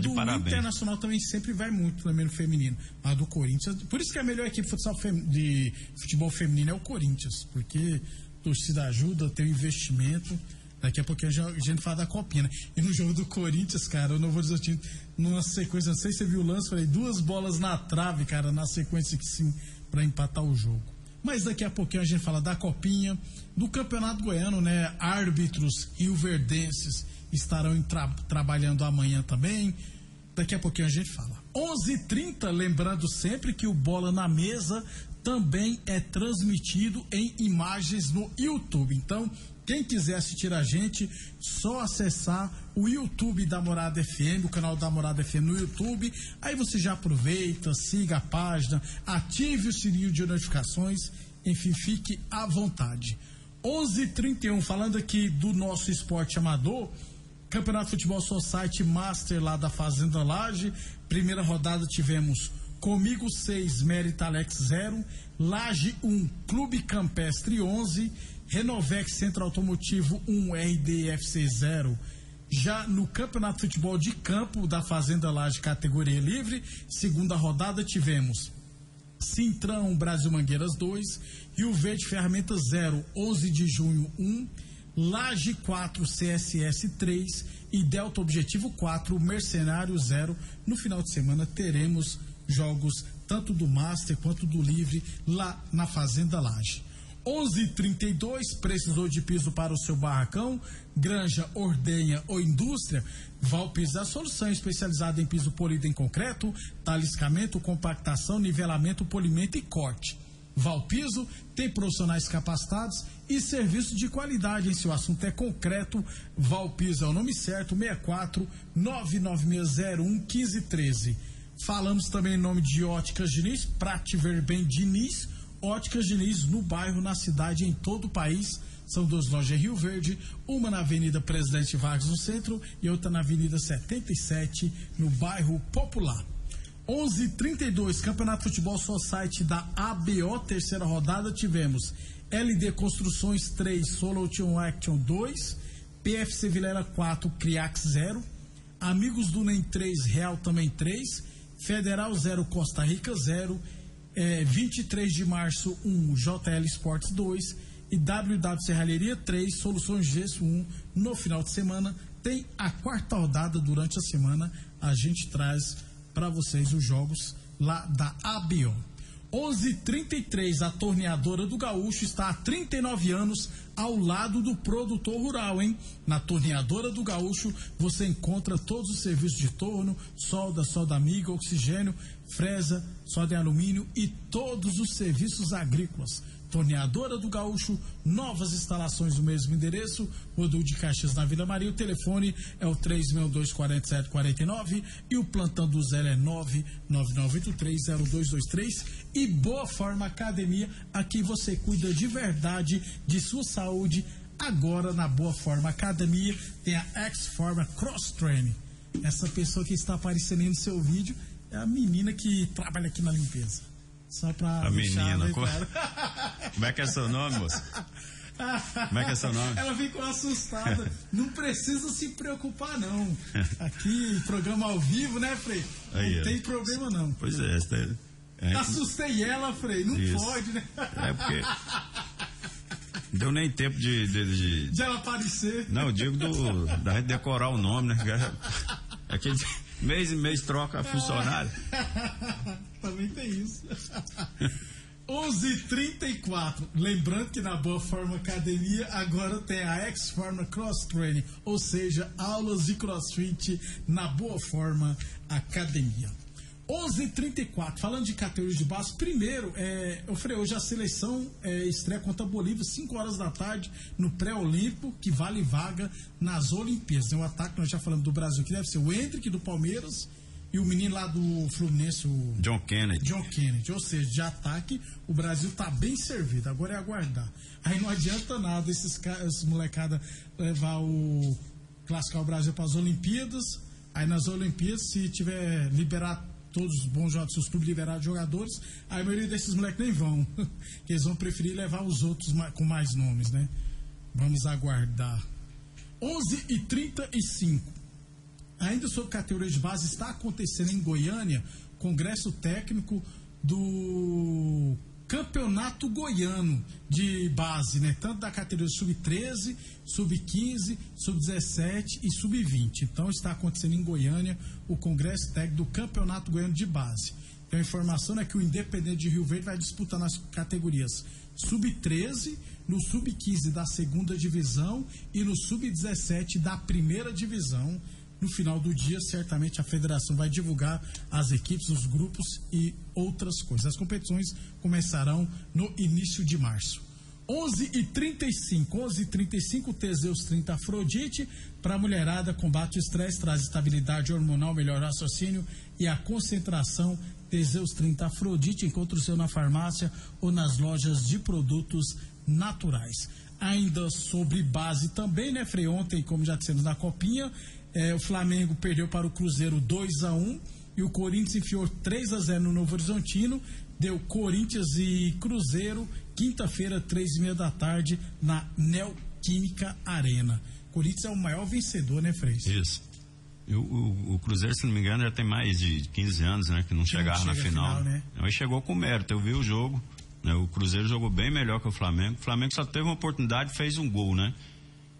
tá do Internacional também sempre vai muito também no feminino. A do Corinthians. Por isso que a melhor equipe de futebol feminino é o Corinthians. Porque torcida ajuda, tem investimento. Daqui a pouquinho a gente fala da copinha, né? E no jogo do Corinthians, cara, eu não vou dizer o time, numa sequência, não sei se você viu o lance, falei, duas bolas na trave, cara, na sequência que sim, para empatar o jogo. Mas daqui a pouquinho a gente fala da copinha, do Campeonato Goiano, né? Árbitros rioverdenses estarão tra trabalhando amanhã também. Daqui a pouquinho a gente fala. 11:30, lembrando sempre que o Bola na Mesa também é transmitido em imagens no YouTube. Então, quem quiser assistir a gente, só acessar o YouTube da Morada FM, o canal da Morada FM no YouTube. Aí você já aproveita, siga a página, ative o sininho de notificações, enfim, fique à vontade. 11:31 falando aqui do nosso esporte amador. Campeonato Futebol Society Master lá da Fazenda Laje. Primeira rodada tivemos Comigo 6, Mérita Alex 0, Laje 1, Clube Campestre 11, Renovex Centro Automotivo 1, RDFC 0. Já no Campeonato Futebol de Campo da Fazenda Laje categoria livre, segunda rodada tivemos Cintrão Brasil Mangueiras 2, Rio Verde Ferramentas 0, 11 de junho 1, Laje 4, CSS 3 e Delta Objetivo 4, Mercenário 0. No final de semana teremos jogos tanto do Master quanto do Livre lá na Fazenda Laje. 11:32 precisou de piso para o seu barracão, granja, ordenha ou indústria? Valpiso é a solução especializada em piso polido em concreto, taliscamento, compactação, nivelamento, polimento e corte. Valpiso tem profissionais capacitados e serviço de qualidade. Em seu assunto é concreto, Valpiso é o nome certo, 64 99601 1513. Falamos também em nome de Óticas Diniz, Prate Ver Bem Diniz, Óticas Diniz no bairro, na cidade, em todo o país. São duas lojas em Rio Verde, uma na Avenida Presidente Vargas no centro e outra na Avenida 77 no bairro Popular. 11:32 Campeonato Futebol Society da ABO, terceira rodada, tivemos LD Construções 3, Solution Action 2, PFC Vilela 4, Criax 0, Amigos do NEM 3, Real também 3, Federal 0, Costa Rica 0, é, 23 de março 1, JL Esportes 2 e WW Serralheria 3, Soluções Gesso 1. No final de semana tem a quarta rodada durante a semana. A gente traz para vocês os jogos lá da ABO. 11:33 a torneadora do Gaúcho está há 39 anos ao lado do produtor rural, hein? Na torneadora do Gaúcho você encontra todos os serviços de torno, solda, solda amiga, oxigênio, fresa, soda em alumínio e todos os serviços agrícolas Torneadora do Gaúcho, novas instalações do mesmo endereço, Rodul de Caxias na Vila Maria. O telefone é o 3624749 e o plantão do zero é 999830223. E Boa Forma Academia, aqui você cuida de verdade de sua saúde. Agora na Boa Forma Academia tem a X-Forma Cross Training. Essa pessoa que está aparecendo aí no seu vídeo é a menina que trabalha aqui na limpeza. Só pra. A menina. Com... Como é que é seu nome, moça? Como é que é seu nome? Ela ficou assustada. não precisa se preocupar, não. Aqui, programa ao vivo, né, Frei? Aí, não é. tem problema, não. Pois é, esta é... Assustei ela, Frei. Não Isso. pode, né? É porque. Deu nem tempo de, de, de. De ela aparecer. Não, eu digo do, da gente decorar o nome, né? É que mês e mês troca funcionário. Também tem isso. 11:34. Lembrando que na Boa Forma Academia agora tem a X Forma Cross Training, ou seja, aulas de CrossFit na Boa Forma Academia. 11:34. Falando de categorias de base, primeiro, é, eu falei hoje a seleção é, estreia contra a Bolívia 5 horas da tarde no pré-olímpico, que vale vaga nas Olimpíadas. Tem um ataque nós já falamos do Brasil que deve ser o Hendrick do Palmeiras e o menino lá do Fluminense, o John Kennedy. John Kennedy. Ou seja, de ataque, o Brasil tá bem servido. Agora é aguardar. Aí não adianta nada esses, esses molecada levar o. classificar o Brasil para as Olimpíadas. Aí nas Olimpíadas, se tiver liberar todos os bons jogadores, se os clubes liberarem jogadores, a maioria desses moleques nem vão. eles vão preferir levar os outros com mais nomes, né? Vamos aguardar. 11 e 35 Ainda sobre categoria de base, está acontecendo em Goiânia congresso técnico do Campeonato Goiano de base, né? Tanto da categoria sub-13, sub-15, sub-17 e sub-20. Então está acontecendo em Goiânia o congresso técnico do Campeonato Goiano de base. Então a informação é que o Independente de Rio Verde vai disputar nas categorias sub-13, no sub-15 da segunda divisão e no sub-17 da primeira divisão no final do dia, certamente a federação vai divulgar as equipes, os grupos e outras coisas. As competições começarão no início de março. 11 e 35, 11 e 35, Teseus 30 Afrodite. Para mulherada, combate o estresse, traz estabilidade hormonal, melhor raciocínio e a concentração. Teseus 30 Afrodite, encontre o seu na farmácia ou nas lojas de produtos naturais. Ainda sobre base também, né, Frei? Ontem, como já dissemos na Copinha, é, o Flamengo perdeu para o Cruzeiro 2 a 1 e o Corinthians enfiou 3 a 0 no Novo Horizontino. Deu Corinthians e Cruzeiro, quinta-feira, três e meia da tarde, na Neoquímica Arena. Corinthians é o maior vencedor, né, Frei? Isso. O, o, o, Cruzeiro, se não me engano, já tem mais de 15 anos, né? Que não que chegava não chega na final. final né? Mas chegou com mérito. Eu vi o jogo. Né, o Cruzeiro jogou bem melhor que o Flamengo. O Flamengo só teve uma oportunidade e fez um gol, né?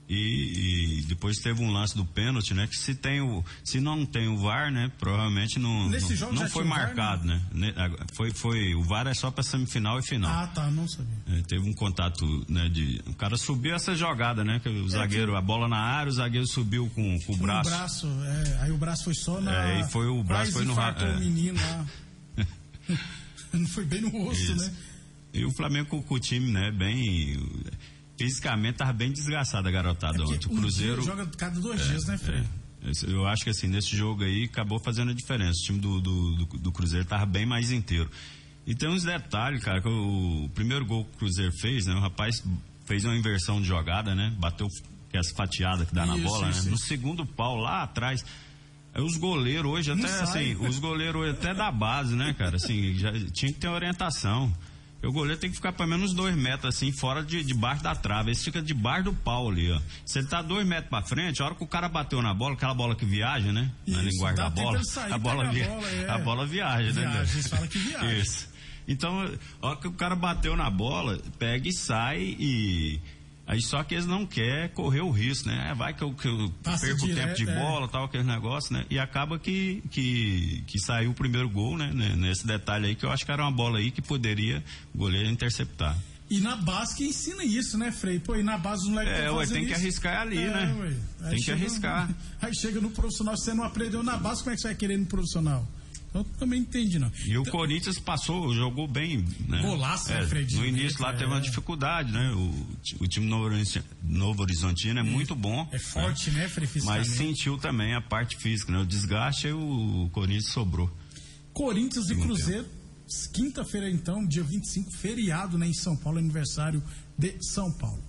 E, e, depois teve um lance do pênalti, né? Que se tem o, se não tem o VAR, né? Provavelmente não, não, não foi marcado, VAR, né? Foi, foi, o VAR é só para semifinal e final. Ah, tá, não sabia. É, teve um contato, né? De, o cara subiu essa jogada, né? Que o é zagueiro, que... a bola na área, o zagueiro subiu com, com o braço. O braço, é, aí o braço foi só na. É, e foi o braço foi no é. o menino lá. não foi bem no rosto, Isso. né? E o Flamengo com o time, né? Bem fisicamente tava bem desgraçada a garotada é ontem. O Cruzeiro. Joga cada dois é, dias, né, Fred? É, eu acho que assim, nesse jogo aí acabou fazendo a diferença. O time do, do, do, do Cruzeiro tava bem mais inteiro. E tem uns detalhes, cara, que o, o, primeiro gol que o Cruzeiro fez, né? O rapaz fez uma inversão de jogada, né? Bateu que as fatiadas que dá isso, na bola, isso, né? Isso. No segundo pau, lá atrás. Os goleiros hoje, até assim, os goleiros hoje, até da base, né, cara? Assim, já tinha que ter orientação. O goleiro tem que ficar pelo menos dois metros assim, fora de debaixo da trave. Esse fica debaixo do pau ali, ó. Se ele tá dois metros pra frente, a hora que o cara bateu na bola, aquela bola que viaja, né? Isso, na linguagem da bola. Sair, a bola, via... a, bola é... a bola viaja, viaja né? Viaja, fala que viaja. Isso. Então, a hora que o cara bateu na bola, pega e sai e Aí só que eles não querem correr o risco, né? É, vai que eu, que eu perco direto, tempo de é. bola, tal, aquele negócio, né? E acaba que, que, que saiu o primeiro gol, né? Nesse detalhe aí, que eu acho que era uma bola aí que poderia o goleiro interceptar. E na base que ensina isso, né, Frei? Pô, e na base os moleques É, ué, tem isso. que arriscar ali, é, né? Ué. Tem que arriscar. No, aí chega no profissional, você não aprendeu na base, como é que você vai querer no profissional? Eu também entendi, não. E o então, Corinthians passou, jogou bem, né? Golaço, né, é, Fred? No início lá é, teve uma dificuldade, né? O, o time Novo, Novo Horizontino é, é muito bom. É forte, né, né Fred? Mas sentiu também a parte física, né? O desgaste e o Corinthians sobrou. Corinthians e Cruzeiro, quinta-feira então, dia 25, feriado né, em São Paulo, aniversário de São Paulo.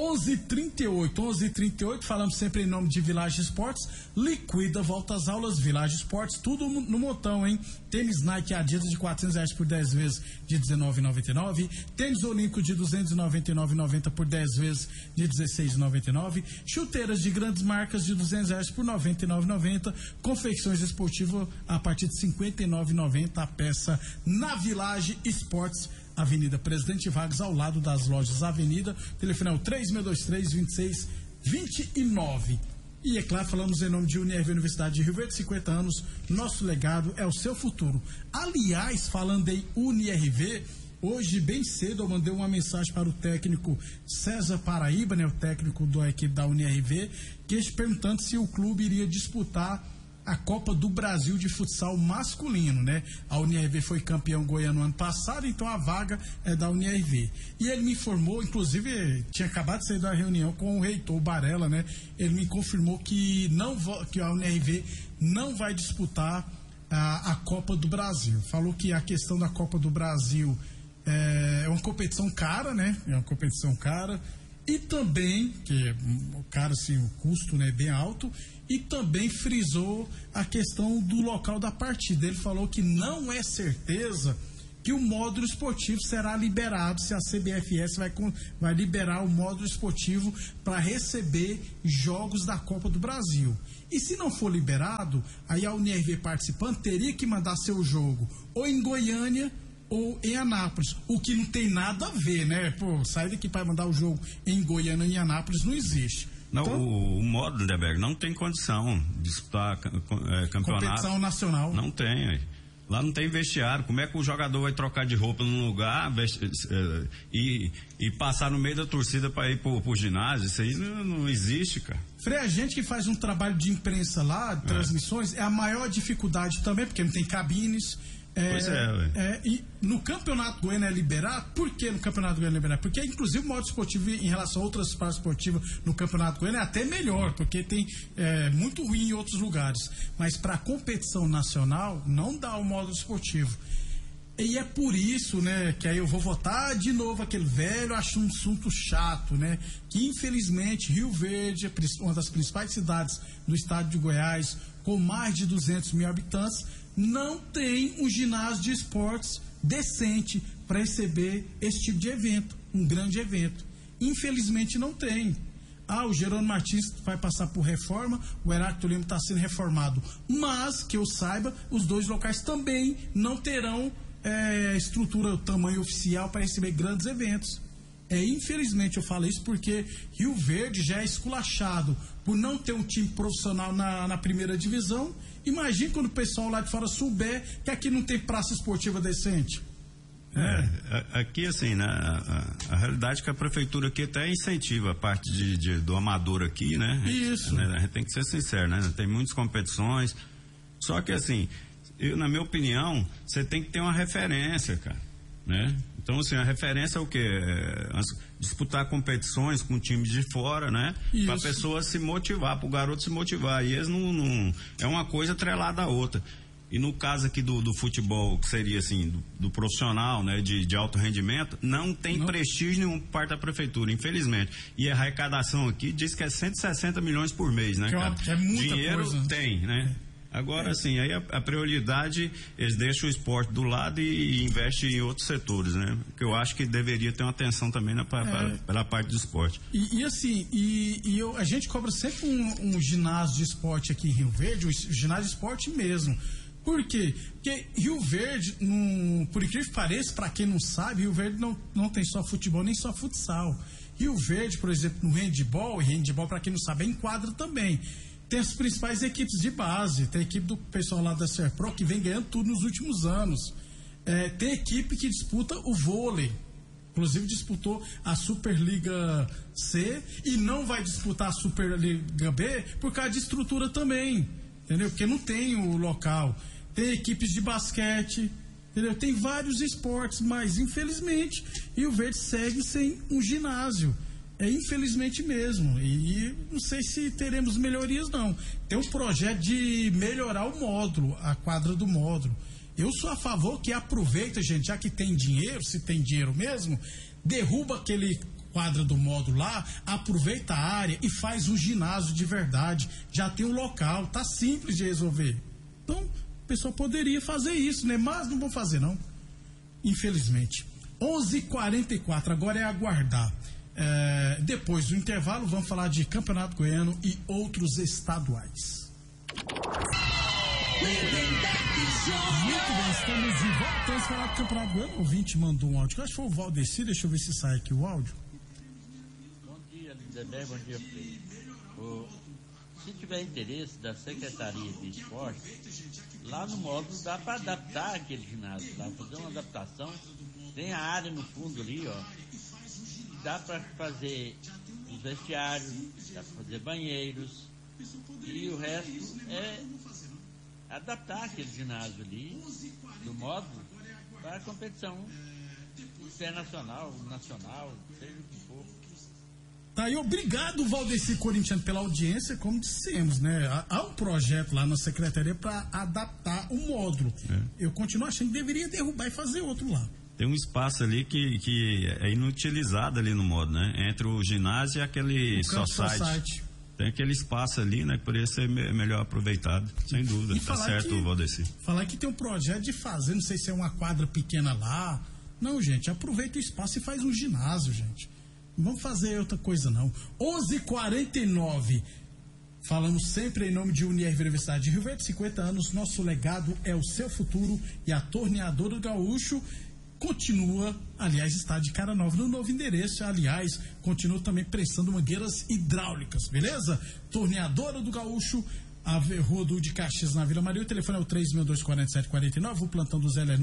11:38, 11:38. Falamos sempre em nome de Village Esportes. Liquida, volta às aulas, Village Esportes, tudo no montão, hein? Tênis Nike Adidas de 400 reais por 10 vezes de 19,99. Tênis Olímpico de 299,90 por 10 vezes de 16,99. Chuteiras de grandes marcas de 200 reais por 99,90. Confecções esportivas a partir de 59,90 a peça na Village Esportes Avenida Presidente Vargas, ao lado das lojas Avenida. Telefone é o 3623-2629. E é claro, falamos em nome de Unirv Universidade de Rio Verde, 50 anos. Nosso legado é o seu futuro. Aliás, falando em UniRV, hoje, bem cedo, eu mandei uma mensagem para o técnico César Paraíba, né, o técnico da equipe da UniRV, que perguntando se o clube iria disputar a Copa do Brasil de futsal masculino, né? A UNIRV foi campeão goiano ano passado, então a vaga é da UNIRV. E ele me informou, inclusive tinha acabado de sair da reunião com o reitor Barella, né? Ele me confirmou que não que a UNIRV não vai disputar a, a Copa do Brasil. Falou que a questão da Copa do Brasil é, é uma competição cara, né? É uma competição cara e também, que o cara, assim, o custo né, é bem alto, e também frisou a questão do local da partida. Ele falou que não é certeza que o módulo esportivo será liberado, se a CBFS vai, vai liberar o módulo esportivo para receber jogos da Copa do Brasil. E se não for liberado, aí a UNIRV participante teria que mandar seu jogo ou em Goiânia ou em Anápolis, o que não tem nada a ver, né? Pô, sair daqui para mandar o jogo em Goiânia e Anápolis não existe. Não, então, o, o não tem condição de disputar é, campeonato. Competição nacional. Não tem. Lá não tem vestiário. Como é que o jogador vai trocar de roupa num lugar vesti, uh, e, e passar no meio da torcida para ir pro, pro ginásio? Isso aí não, não, existe, cara. Frei, a gente que faz um trabalho de imprensa lá, de é. transmissões, é a maior dificuldade também, porque não tem cabines é, pois é, é, e no Campeonato Goiano é liberado, por que no Campeonato Goiano é liberado? Porque, inclusive, o modo esportivo em relação a outras partes esportivas no Campeonato Goiano é até melhor, porque tem é, muito ruim em outros lugares. Mas para competição nacional, não dá o modo esportivo. E é por isso, né, que aí eu vou votar de novo aquele velho assunto chato, né, que infelizmente Rio Verde, uma das principais cidades do estado de Goiás, com mais de 200 mil habitantes, não tem um ginásio de esportes decente para receber esse tipo de evento, um grande evento. Infelizmente não tem. Ah, o Gerônimo Martins vai passar por reforma, o Heráclito Lima está sendo reformado. Mas, que eu saiba, os dois locais também não terão é, estrutura, tamanho oficial para receber grandes eventos. É, infelizmente eu falo isso porque Rio Verde já é esculachado por não ter um time profissional na, na primeira divisão Imagine quando o pessoal lá de fora souber que aqui não tem praça esportiva decente. É, aqui assim, né, a, a, realidade é que a prefeitura aqui até incentiva a parte de, de do amador aqui, né? Isso. Né, a gente tem que ser sincero, né? Tem muitas competições, só que assim, eu, na minha opinião, você tem que ter uma referência, cara, né? Então, assim, a referência é o quê? É, disputar competições com times de fora, né? Para a pessoa se motivar, para o garoto se motivar. E eles não, não, É uma coisa atrelada à outra. E no caso aqui do, do futebol, que seria assim, do, do profissional, né, de, de, alto rendimento, não tem não. prestígio nenhum por parte da prefeitura, infelizmente. E a arrecadação aqui diz que é 160 milhões por mês, né, que é cara? É muita Dinheiro coisa. tem, né? É. Agora, sim, aí a, a, prioridade, eles deixam o esporte do lado e, e investem em outros setores, né? Que eu acho que deveria ter uma atenção também na, pra, é. pela parte do esporte. E, e assim, e, e eu, a gente cobra sempre um, um, ginásio de esporte aqui em Rio Verde, o ginásio de esporte mesmo. Por quê? Porque Rio Verde, num, por incrível que pareça, para quem não sabe, Rio Verde não, não tem só futebol nem só futsal. Rio Verde, por exemplo, no handball, e handball, para quem não sabe, é em quadra também tem as principais equipes de base, tem a equipe do pessoal lá da Serpro que vem ganhando tudo nos últimos anos. É, tem equipe que disputa o vôlei, inclusive disputou a Superliga C e não vai disputar a Superliga B por causa de estrutura também, entendeu? Porque não tem o local. Tem equipes de basquete, entendeu? Tem vários esportes, mas infelizmente Rio Verde segue sem um ginásio. É infelizmente mesmo. E não sei se teremos melhorias, não. Tem um projeto de melhorar o módulo, a quadra do módulo. Eu sou a favor que aproveita, gente, já que tem dinheiro, se tem dinheiro mesmo, derruba aquele quadra do módulo lá, aproveita a área e faz um ginásio de verdade. Já tem um local, tá simples de resolver. Então, o pessoal poderia fazer isso, né? Mas não vão fazer, não. Infelizmente. 11:44 agora é aguardar. É, depois do intervalo, vamos falar de Campeonato Goiano e outros estaduais. Muito bem, estamos de volta. Vamos falar do Campeonato Goiano. O ouvinte mandou um áudio. Acho que foi o Valdeci. Deixa eu ver se sai aqui o áudio. Bom dia, Lindeberg. Bom dia, Frei. Se tiver interesse da Secretaria de Esporte, lá no módulo dá para adaptar aquele ginásio, lá, fazer uma adaptação. Tem a área no fundo ali, ó dá para fazer os vestiários, dá para fazer banheiros e o resto é adaptar aquele ginásio ali do módulo para a competição internacional, nacional, seja o que for. Tá aí, obrigado, Valdeci Corintiano, pela audiência, como dissemos, né? Há um projeto lá na secretaria para adaptar o módulo. É. Eu continuo achando que deveria derrubar e fazer outro lá tem um espaço ali que, que é inutilizado ali no modo, né? Entre o ginásio e aquele society. society. tem aquele espaço ali, né, que poderia ser me melhor aproveitado, sem dúvida. E tá certo, que- Valdeci. Falar que tem um projeto de fazer, não sei se é uma quadra pequena lá. Não, gente, aproveita o espaço e faz um ginásio, gente. Não vamos fazer outra coisa, não. 11:49 Falamos sempre em nome de Unir Universidade de Rio Verde, 50 anos, nosso legado é o seu futuro e a torneadora do Gaúcho continua, aliás, está de cara nova no novo endereço, aliás, continua também prestando mangueiras hidráulicas, beleza? Torneadora do Gaúcho, a Rua do de Caxias na Vila Maria, o telefone é o 3624749, o plantão do Zé é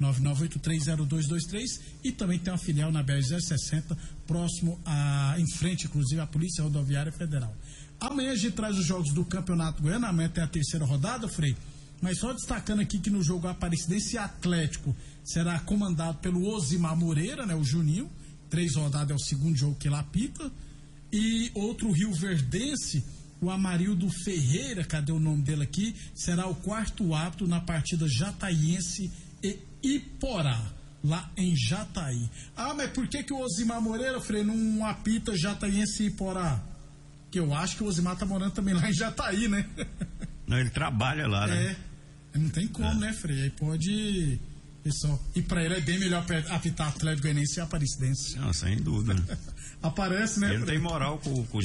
999830223 e também tem uma filial na BR 060, próximo a, em frente, inclusive, à Polícia Rodoviária Federal. Amanhã a gente traz os jogos do Campeonato Goiano, amanhã tem a terceira rodada, Frei. Mas só destacando aqui que no jogo Aparecidense Atlético será comandado pelo Osimar Moreira, né, o Juninho. Três rodadas é o segundo jogo que ele apita. E outro Rio Verdense, o Amarildo Ferreira, cadê o nome dele aqui? Será o quarto árbitro na partida Jataiense e Iporá, lá em Jataí. Ah, mas por que, que o Osimar Moreira, Frei, não apita Jataiense e Iporá? Que eu acho que o Osimar tá morando também lá em Jataí, né? Não, ele trabalha lá, né? É. Não tem como, né, Frei? Aí pode. Pessoal. E pra ele é bem melhor apitar Atlético Goianiense e Aparecidense. Não, sem dúvida. né? Aparece, né? Ele Frei? tem moral com, com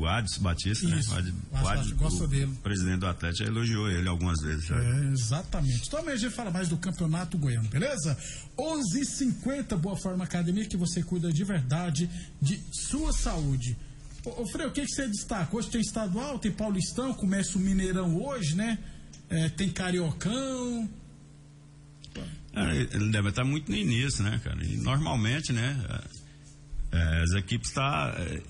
o Adson Batista, Isso. né? O Ad- Adson o gosta o dele. presidente do Atlético já elogiou ele algumas vezes. É, exatamente. Então amanhã a gente fala mais do Campeonato Goiano, beleza? 11:50 Boa Forma Academia, que você cuida de verdade de sua saúde. Ô, Frei, o que, que você destaca? Hoje tem estadual, tem paulistão, começa o Mineirão hoje, né? É, tem Cariocão. Ah, Ele deve estar muito no início, né, cara? E normalmente, né, é, as equipes tá, é,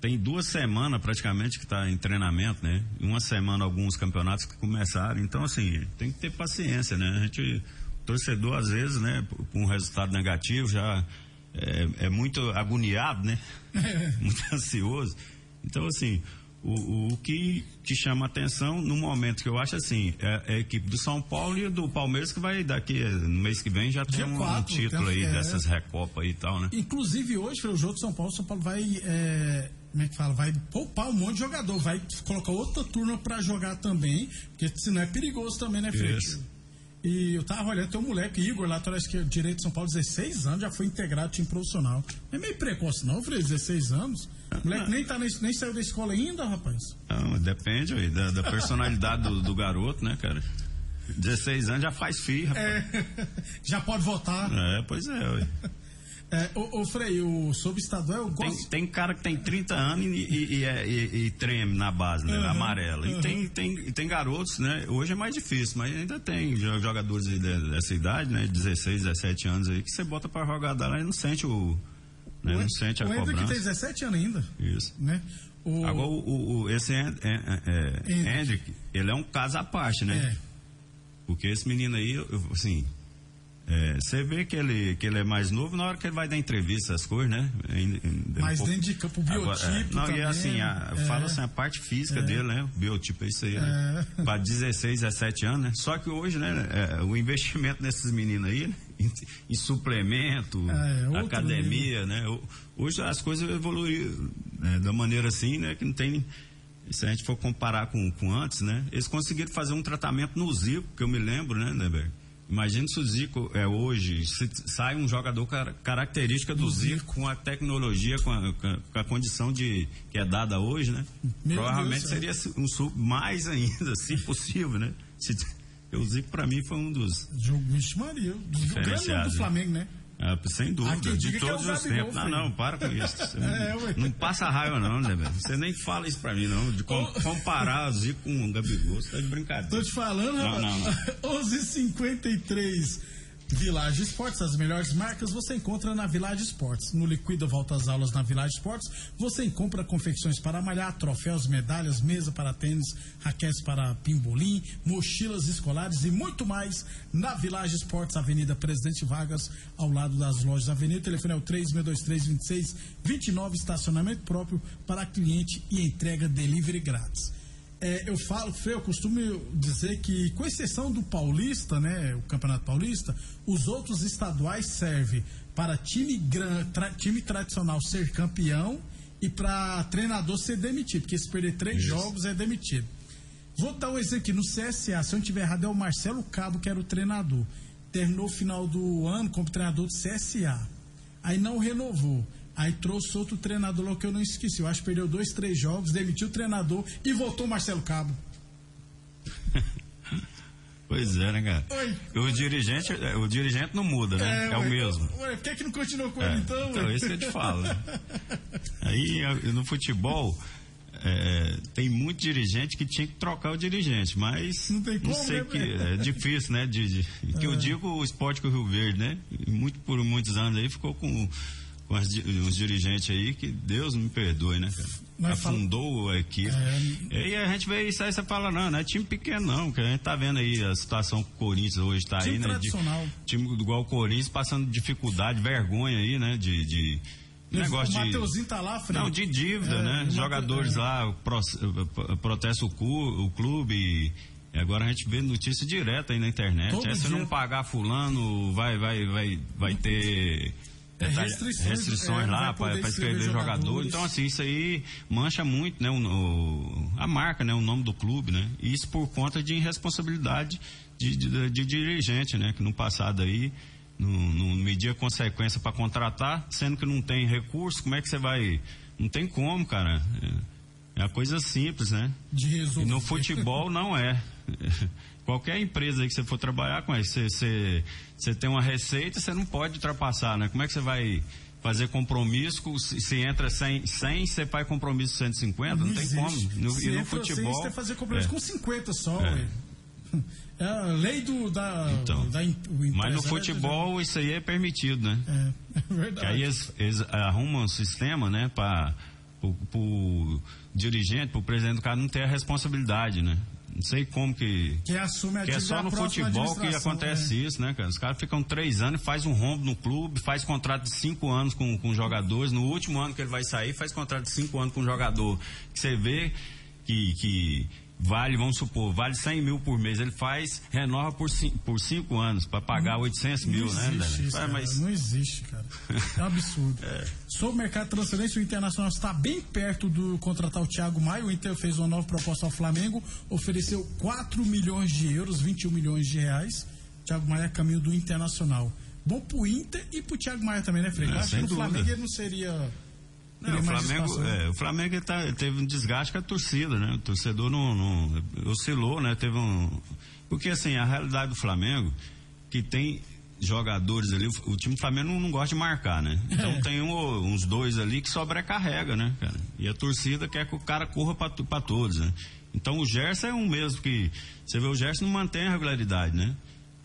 tem duas semanas praticamente que está em treinamento, né? Uma semana alguns campeonatos que começaram. Então, assim, tem que ter paciência, né? A gente, torcedor, às vezes, né, por um resultado negativo, já é, é muito agoniado, né? muito ansioso. Então, assim, o, o que te chama atenção no momento que eu acho assim, é, é a equipe do São Paulo e do Palmeiras que vai daqui no mês que vem já tem um, um título aí é. dessas recopas e tal, né? Inclusive hoje, Frei, o jogo de São Paulo, São Paulo vai. é, como é que fala? Vai poupar um monte de jogador, vai colocar outra turma pra jogar também, porque senão é perigoso também, né? E eu tava olhando, tem um moleque, Igor, lateral esquerdo, direito de São Paulo, 16 anos, já foi integrado time profissional. É meio precoce, não, Frei, 16 anos. O moleque nem, tá na, nem saiu da escola ainda, rapaz. Não, depende aí, da, da personalidade do, do garoto, né, cara? 16 anos já faz filho, rapaz. É, já pode votar. É, pois é, ué. É, ô, ô, Frei, o subestadual eu Tem, gosto. tem cara que tem 30 anos e, e- e é- e- e treme na base, né? Uhum, amarela. uhum. E tem, tem, tem garotos, né? Hoje é mais difícil, mas ainda tem jo- jogadores de- de- dessa idade, né? 16, 17 anos aí, que você bota pra jogar lá e não sente o. Né? Não sente a o Hendrick cobrança. tem 17 anos ainda, Isso. né? O, Agora, o, o- o- esse é, é, é, Hendrick. Ele é um caso à parte, né? é, Porque esse menino aí, eu- eu- é, você vê que ele, que ele é mais novo na hora que ele vai dar entrevista, as coisas, né? É um Mas pouco- dentro de campo, o Agora, é, biotipo não, também, e assim, a, é. fala assim, a parte física dele, né? O biotipo é isso aí, né? É. Para 16, 17 anos, né? Só que hoje, né, é, o investimento nesses meninos aí, né, em, em suplemento, É, academia, né? Hoje as coisas evoluíram né, da maneira assim, né? Que não tem. Se a gente for comparar com, com antes, né? Eles conseguiram fazer um tratamento no Zico, que eu me lembro, né, Neber? Imagina se o Zico é hoje, se sai um jogador car característica do, Zico, com a tecnologia, com a, com a- condição de que é dada hoje, né? Meu Provavelmente Deus, é. seria um sub mais ainda, se possível, né? Se, o Zico para mim foi um dos jogo Vixe Maria, o grande nome Diferenciado, do? Flamengo, né? Ah, sem dúvida, de é todos o os tempos. Não, filho. não, para com isso. É, não, não passa raiva, não, né, velho? Você nem fala isso pra mim, não. De com- comparar o Zico com o Gabigol, você tá de brincadeira. Tô te falando, Não, rapaz. 11:53 Village Esportes, as melhores marcas você encontra na Village Esportes. No Liquida Volta às Aulas na Village Esportes, você encontra confecções para malhar, troféus, medalhas, mesa para tênis, raquetes para pimbolim, mochilas escolares e muito mais na Village Esportes, Avenida Presidente Vargas, ao lado das lojas da Avenida. O telefone é o 36232629, estacionamento próprio para cliente e entrega delivery grátis. É, eu falo, Frei, eu costumo dizer que, com exceção do Paulista, né, o Campeonato Paulista, os outros estaduais servem para time, gran, tra- time tradicional ser campeão e para treinador ser demitido, porque se perder três Isso. jogos é demitido. Vou dar um exemplo aqui, no CSA, se eu não estiver errado, é o Marcelo Cabo que era o treinador. Terminou o final do ano como treinador do CSA. Aí não renovou. Aí trouxe outro treinador lá que eu não esqueci. Eu acho que perdeu dois, três jogos, demitiu o treinador e voltou o Marcelo Cabo. Pois é, né, cara? Oi. O dirigente, o dirigente não muda, né? É, é o mesmo. Ué, por que, é que não continuou com é, ele então? Então, isso que eu te falo. Né? Aí, no futebol, é, tem muito dirigente que tinha que trocar o dirigente, mas não, tem como, não sei né, que é difícil, né? De, de que eu é. digo o esporte com o Rio Verde, né? Muito por muitos anos aí ficou com com as, uns dirigentes aí que Deus me perdoe, né, cara? Afundou a equipe. É... E a gente vê isso aí, você fala, não, não é time pequeno, não, que a gente tá vendo aí a situação que o Corinthians hoje tá time aí, né? Tradicional. De, time igual o Corinthians passando dificuldade, vergonha aí, né? De. de negócio o Mateuzinho tá lá, Fred. Não, de dívida, é, né? Jogadores é. lá pro, protestam o, o clube. E, e agora a gente vê notícia direta aí na internet. é, se não pagar fulano, vai, vai, vai, vai ter é, restrições, restrições é, lá para escrever jogador. Então, assim, isso aí mancha muito né, o, o, a marca, né, o nome do clube, né? Isso por conta de irresponsabilidade de, de, de dirigente, né? Que no passado aí não, não media consequência para contratar, sendo que não tem recurso, como é que você vai. Não tem como, cara. É, é uma coisa simples, né? De resolver. E no futebol não é. Qualquer empresa que você for trabalhar com você, você, você tem uma receita, você não pode ultrapassar, né? Como é que você vai fazer compromisso, se entra 100, 100 você faz compromisso 150, não, não tem como. No, e no futebol... Você fazer compromisso é. com 50 só, é. É a lei do, da, então, da Mas no futebol isso aí é permitido, né? É, é verdade. Que aí eles, eles arrumam um sistema, né, para o dirigente, para o presidente do cara não ter a responsabilidade, né? Não sei como que. Que assume a Que é só no futebol que acontece é. isso, né, cara? Os caras ficam três anos e faz um rombo no clube, faz contrato de cinco anos com, com jogadores. No último ano que ele vai sair, faz contrato de cinco anos com um jogador. Que você vê que, que vale, vamos supor, vale 100 mil por mês. Ele faz, renova por, cinco, por cinco anos, para pagar 800 mil, não né? Existe isso, mas... Não existe, cara. É um absurdo. é. Sobre o mercado de transferência, o Internacional está bem perto do contratar o Thiago Maia. O Inter fez uma nova proposta ao Flamengo, ofereceu 4 milhões de euros, 21 milhões de reais. Thiago Maia é caminho do Internacional. Bom pro Inter e pro Thiago Maia também, né, Frei? É, Acho que no Flamengo ele não seria não, o Flamengo, é, o Flamengo tá, teve um desgaste com a torcida, né? O torcedor não, não, oscilou, né? Teve um. Porque assim, a realidade do Flamengo, que tem jogadores ali, o, o time do Flamengo não, não, gosta de marcar, né? Então é. tem um, uns dois ali que sobrecarrega, né, cara? E a torcida quer que o cara corra para todos, né? Então o Gerson é um mesmo que. Você vê, o Gerson não mantém a regularidade, né?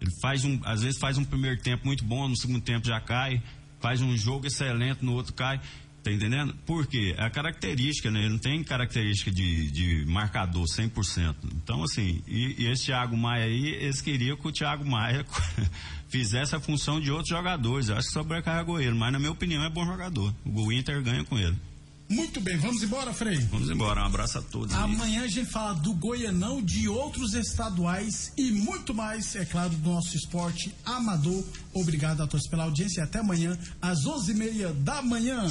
Ele faz um, às vezes faz um primeiro tempo muito bom, no segundo tempo já cai, faz um jogo excelente, no outro cai. Tá entendendo? Por quê? É a característica, né? Ele não tem característica de, de marcador 100%. Então, assim, e, e esse Thiago Maia aí, eles queriam que o Thiago Maia fizesse a função de outros jogadores. Eu acho que sobrecarregou ele, mas na minha opinião é bom jogador. O Inter ganha com ele. Muito bem, vamos embora, Frei? Vamos embora, um abraço a todos. Amanhã aí. a gente fala do Goianão, de outros estaduais e muito mais, é claro, do nosso esporte amador. Obrigado a todos pela audiência e até amanhã, às 11h30 da manhã.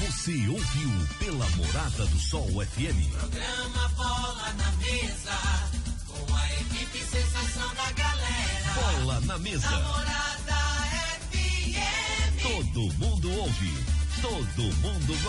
Você ouviu pela Morada do Sol FM. Programa Bola na Mesa, com a equipe sensação da galera. Bola na Mesa. Morada FM. Todo mundo ouve, todo mundo gosta.